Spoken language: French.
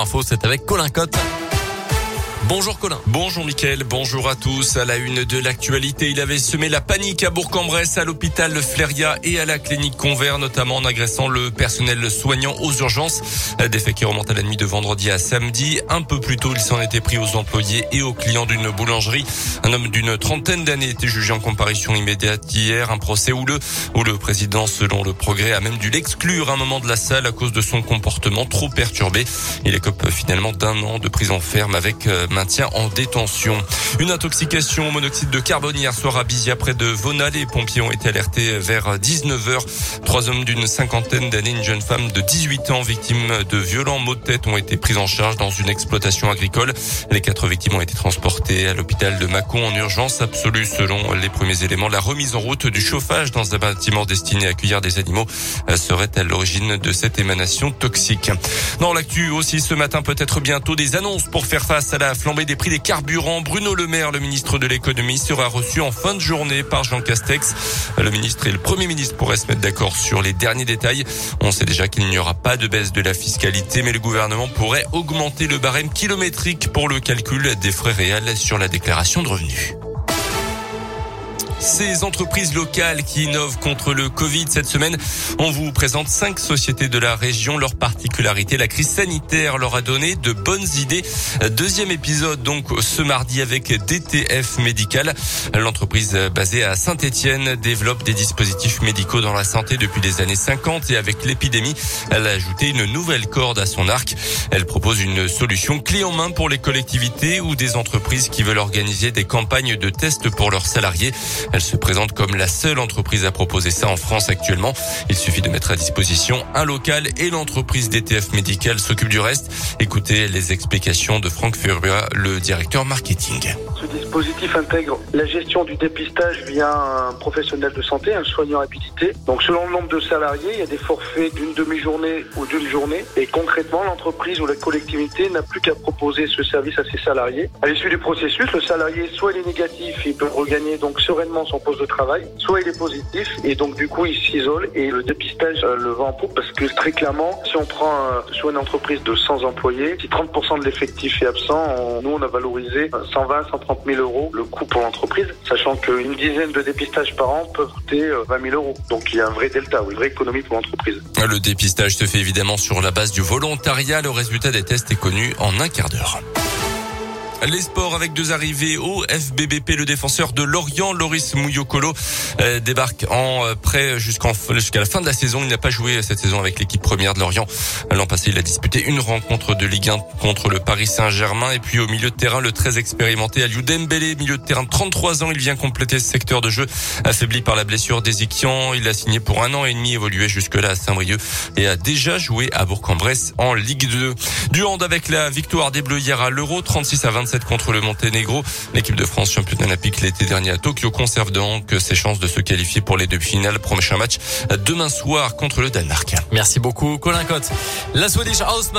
Info, c'est avec Colin Cotte. Bonjour Colin. Bonjour Mickaël, bonjour à tous. À la une de l'actualité, il avait semé la panique à Bourg-en-Bresse, à l'hôpital Fléria et à la clinique Convert, notamment en agressant le personnel soignant aux urgences. Des faits qui remontent à la nuit de vendredi à samedi. Un peu plus tôt, il s'en était pris aux employés et aux clients d'une boulangerie. Un homme d'une trentaine d'années était jugé en comparution immédiate hier. Un procès où le, où le président, selon le progrès, a même dû l'exclure un moment de la salle à cause de son comportement trop perturbé. Il écope finalement d'un an de prison ferme avec euh, maintien en détention. Une intoxication au monoxyde de carbone hier soir à Bizia près de Vona. Les pompiers ont été alertés vers 19h. Trois hommes d'une cinquantaine d'années, une jeune femme de 18 ans victime de violents maux de tête ont été pris en charge dans une exploitation agricole. Les quatre victimes ont été transportées à l'hôpital de Mâcon en urgence absolue selon les premiers éléments. La remise en route du chauffage dans un bâtiment destiné à accueillir des animaux serait à l'origine de cette émanation toxique. Dans l'actu aussi ce matin peut-être bientôt des annonces pour faire face à la flambée des prix des carburants. Bruno Le Maire, le ministre de l'économie, sera reçu en fin de journée par Jean Castex. Le ministre et le premier ministre pourraient se mettre d'accord sur les derniers détails. On sait déjà qu'il n'y aura pas de baisse de la fiscalité, mais le gouvernement pourrait augmenter le barème kilométrique pour le calcul des frais réels sur la déclaration de revenus. Ces entreprises locales qui innovent contre le Covid cette semaine, on vous présente cinq sociétés de la région. Leur particularité, la crise sanitaire leur a donné de bonnes idées. Deuxième épisode donc ce mardi avec DTF Médical. L'entreprise basée à Saint-Étienne développe des dispositifs médicaux dans la santé depuis les années 50 et avec l'épidémie, elle a ajouté une nouvelle corde à son arc. Elle propose une solution clé en main pour les collectivités ou des entreprises qui veulent organiser des campagnes de tests pour leurs salariés. Elle se présente comme la seule entreprise à proposer ça en France actuellement. Il suffit de mettre à disposition un local et l'entreprise DTF Médical s'occupe du reste. Écoutez les explications de Franck Furbia, le directeur marketing. Ce dispositif intègre la gestion du dépistage via un professionnel de santé, un soignant habilité. Donc selon le nombre de salariés, il y a des forfaits d'une demi-journée ou d'une journée. Et concrètement, l'entreprise ou la collectivité n'a plus qu'à proposer ce service à ses salariés. À l'issue du processus, le salarié, soit il est négatif, il peut regagner donc sereinement son poste de travail, soit il est positif et donc du coup il s'isole et le dépistage euh, le vend en poupe parce que très clairement, si on prend euh, soit une entreprise de 100 employés, si 30% de l'effectif est absent, nous on a valorisé 120, 130 000 euros le coût pour l'entreprise, sachant qu'une dizaine de dépistages par an peuvent coûter 20 euh, 000 euros. Donc il y a un vrai delta, une vraie économie pour l'entreprise. Le dépistage se fait évidemment sur la base du volontariat. Le résultat des tests est connu en un quart d'heure. Les sports avec deux arrivées au FBBP. Le défenseur de Lorient, Loris Mouyokolo, euh, débarque en euh, prêt jusqu'en jusqu'à la fin de la saison. Il n'a pas joué cette saison avec l'équipe première de Lorient. L'an passé, il a disputé une rencontre de Ligue 1 contre le Paris Saint-Germain. Et puis au milieu de terrain, le très expérimenté Aliou Dembélé, milieu de terrain de 33 ans. Il vient compléter ce secteur de jeu affaibli par la blessure d'Ezikian. Il a signé pour un an et demi, évolué jusque-là à Saint-Brieuc et a déjà joué à Bourg-en-Bresse en Ligue 2. Du hand avec la victoire des Bleus hier à l'Euro, 36 à 20 contre le Monténégro. L'équipe de France championne olympique l'été dernier à Tokyo conserve donc ses chances de se qualifier pour les deux finales. Prochain match demain soir contre le Danemark. Merci beaucoup Colin Cotte. La Swedish House